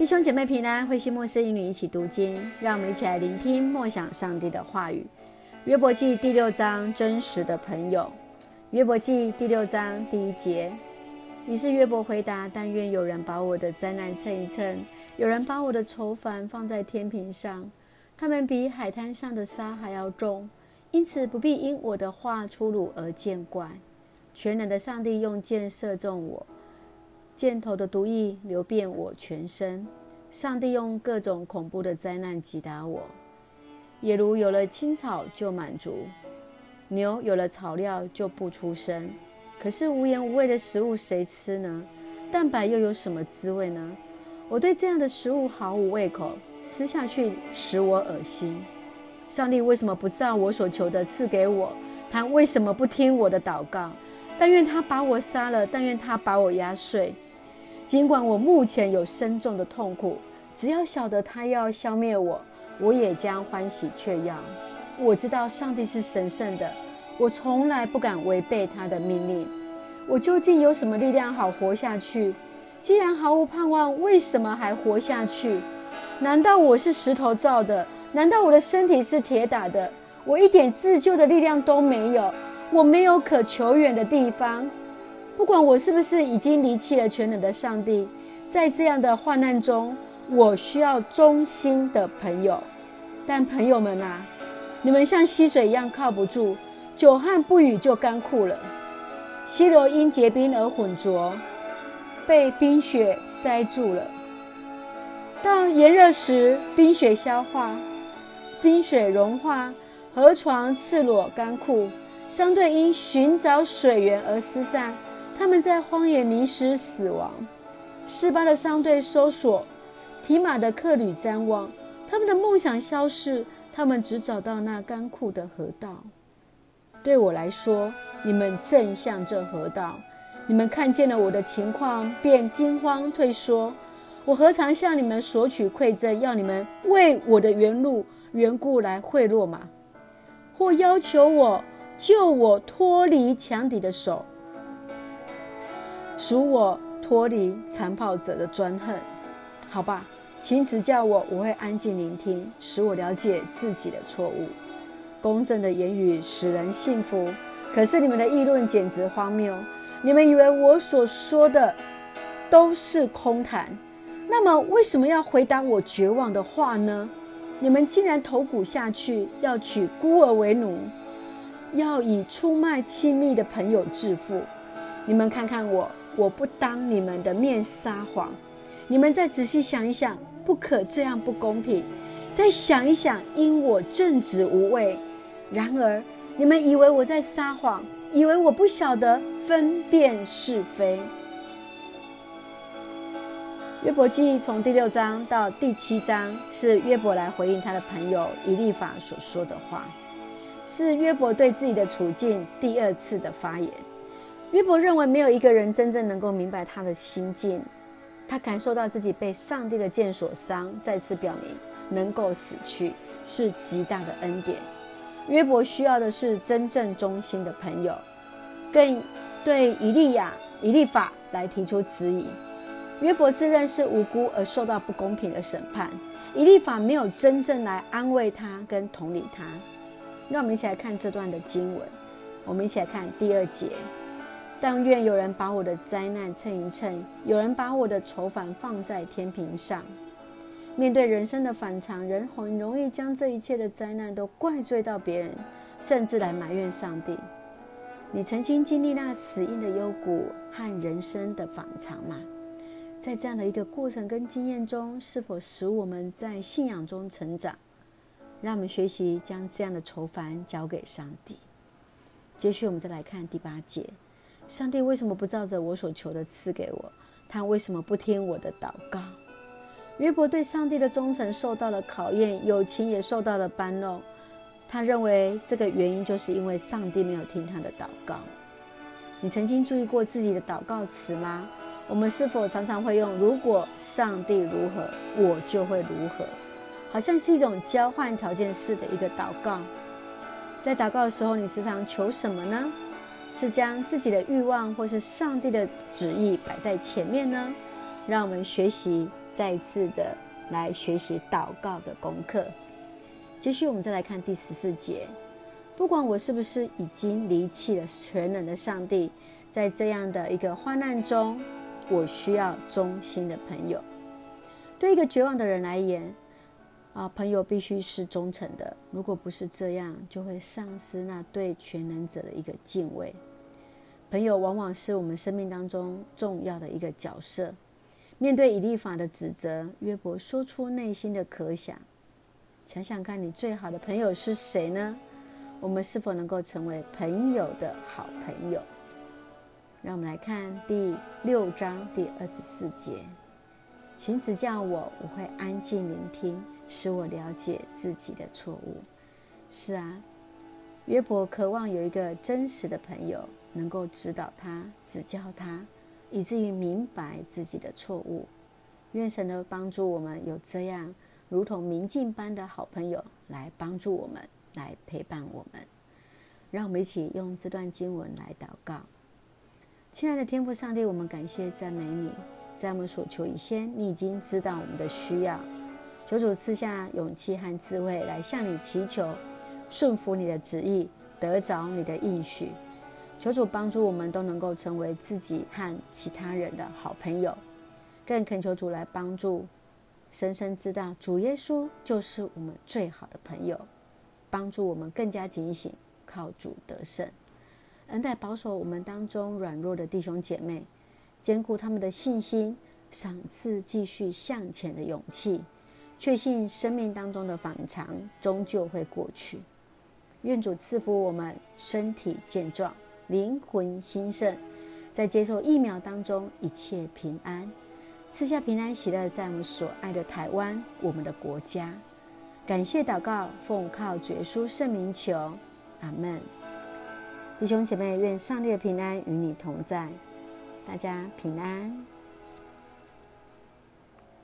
弟兄姐妹平安，慧馨牧师与你一起读经，让我们一起来聆听默想上帝的话语。约伯记第六章，真实的朋友。约伯记第六章第一节。于是约伯回答：但愿有人把我的灾难称一称，有人把我的愁烦放在天平上，他们比海滩上的沙还要重，因此不必因我的话粗鲁而见怪。全能的上帝用箭射中我。箭头的毒液流遍我全身，上帝用各种恐怖的灾难击打我。野如有了青草就满足，牛有了草料就不出声。可是无盐无味的食物谁吃呢？蛋白又有什么滋味呢？我对这样的食物毫无胃口，吃下去使我恶心。上帝为什么不照我所求的赐给我？他为什么不听我的祷告？但愿他把我杀了，但愿他把我压碎。尽管我目前有深重的痛苦，只要晓得他要消灭我，我也将欢喜雀跃。我知道上帝是神圣的，我从来不敢违背他的命令。我究竟有什么力量好活下去？既然毫无盼望，为什么还活下去？难道我是石头造的？难道我的身体是铁打的？我一点自救的力量都没有，我没有可求援的地方。不管我是不是已经离弃了全能的上帝，在这样的患难中，我需要忠心的朋友。但朋友们啊，你们像溪水一样靠不住，久旱不雨就干枯了。溪流因结冰而浑浊，被冰雪塞住了。到炎热时，冰雪消化，冰雪融化，河床赤裸干枯，商队因寻找水源而失散。他们在荒野迷失死亡，示巴的商队搜索，提马的客旅瞻望，他们的梦想消逝，他们只找到那干枯的河道。对我来说，你们正向这河道，你们看见了我的情况，便惊慌退缩。我何尝向你们索取馈赠，要你们为我的原路缘故来贿赂吗？或要求我救我脱离强敌的手？赎我脱离残暴者的专横，好吧，请指教我，我会安静聆听，使我了解自己的错误。公正的言语使人信服，可是你们的议论简直荒谬。你们以为我所说的都是空谈，那么为什么要回答我绝望的话呢？你们竟然投古下去，要娶孤儿为奴，要以出卖亲密的朋友致富。你们看看我。我不当你们的面撒谎，你们再仔细想一想，不可这样不公平。再想一想，因我正直无畏。然而，你们以为我在撒谎，以为我不晓得分辨是非。约伯记从第六章到第七章，是约伯来回应他的朋友以利法所说的话，是约伯对自己的处境第二次的发言。约伯认为没有一个人真正能够明白他的心境，他感受到自己被上帝的箭所伤，再次表明能够死去是极大的恩典。约伯需要的是真正忠心的朋友，更对以利亚、以利法来提出质疑。约伯自认是无辜而受到不公平的审判，以利法没有真正来安慰他跟同理他。让我们一起来看这段的经文，我们一起来看第二节。但愿有人把我的灾难称一称，有人把我的愁烦放在天平上。面对人生的反常，人很容易将这一切的灾难都怪罪到别人，甚至来埋怨上帝。你曾经经历那死荫的幽谷和人生的反常吗？在这样的一个过程跟经验中，是否使我们在信仰中成长？让我们学习将这样的愁烦交给上帝。接续，我们再来看第八节。上帝为什么不照着我所求的赐给我？他为什么不听我的祷告？约伯对上帝的忠诚受到了考验，友情也受到了搬弄。他认为这个原因就是因为上帝没有听他的祷告。你曾经注意过自己的祷告词吗？我们是否常常会用“如果上帝如何，我就会如何”，好像是一种交换条件式的一个祷告。在祷告的时候，你时常求什么呢？是将自己的欲望或是上帝的旨意摆在前面呢？让我们学习再次的来学习祷告的功课。继续，我们再来看第十四节。不管我是不是已经离弃了全能的上帝，在这样的一个患难中，我需要忠心的朋友。对一个绝望的人来言，啊，朋友必须是忠诚的。如果不是这样，就会丧失那对全能者的一个敬畏。朋友往往是我们生命当中重要的一个角色。面对以利法的指责，约伯说出内心的渴想。想想看你最好的朋友是谁呢？我们是否能够成为朋友的好朋友？让我们来看第六章第二十四节，请指教我，我会安静聆听，使我了解自己的错误。是啊，约伯渴望有一个真实的朋友，能够指导他、指教他，以至于明白自己的错误。愿神的帮助我们有这样如同明镜般的好朋友来帮助我们。来陪伴我们，让我们一起用这段经文来祷告。亲爱的天父上帝，我们感谢赞美你，在我们所求以先，你已经知道我们的需要。求主赐下勇气和智慧来向你祈求，顺服你的旨意，得着你的应许。求主帮助我们都能够成为自己和其他人的好朋友，更恳求主来帮助，深深知道主耶稣就是我们最好的朋友。帮助我们更加警醒，靠主得胜，恩待保守我们当中软弱的弟兄姐妹，坚固他们的信心，赏赐继续向前的勇气，确信生命当中的反常终究会过去。愿主赐福我们身体健壮，灵魂兴盛，在接受疫苗当中一切平安，赐下平安喜乐，在我们所爱的台湾，我们的国家。感谢祷告，奉靠绝书圣名求，阿门。弟兄姐妹，愿上帝的平安与你同在，大家平安。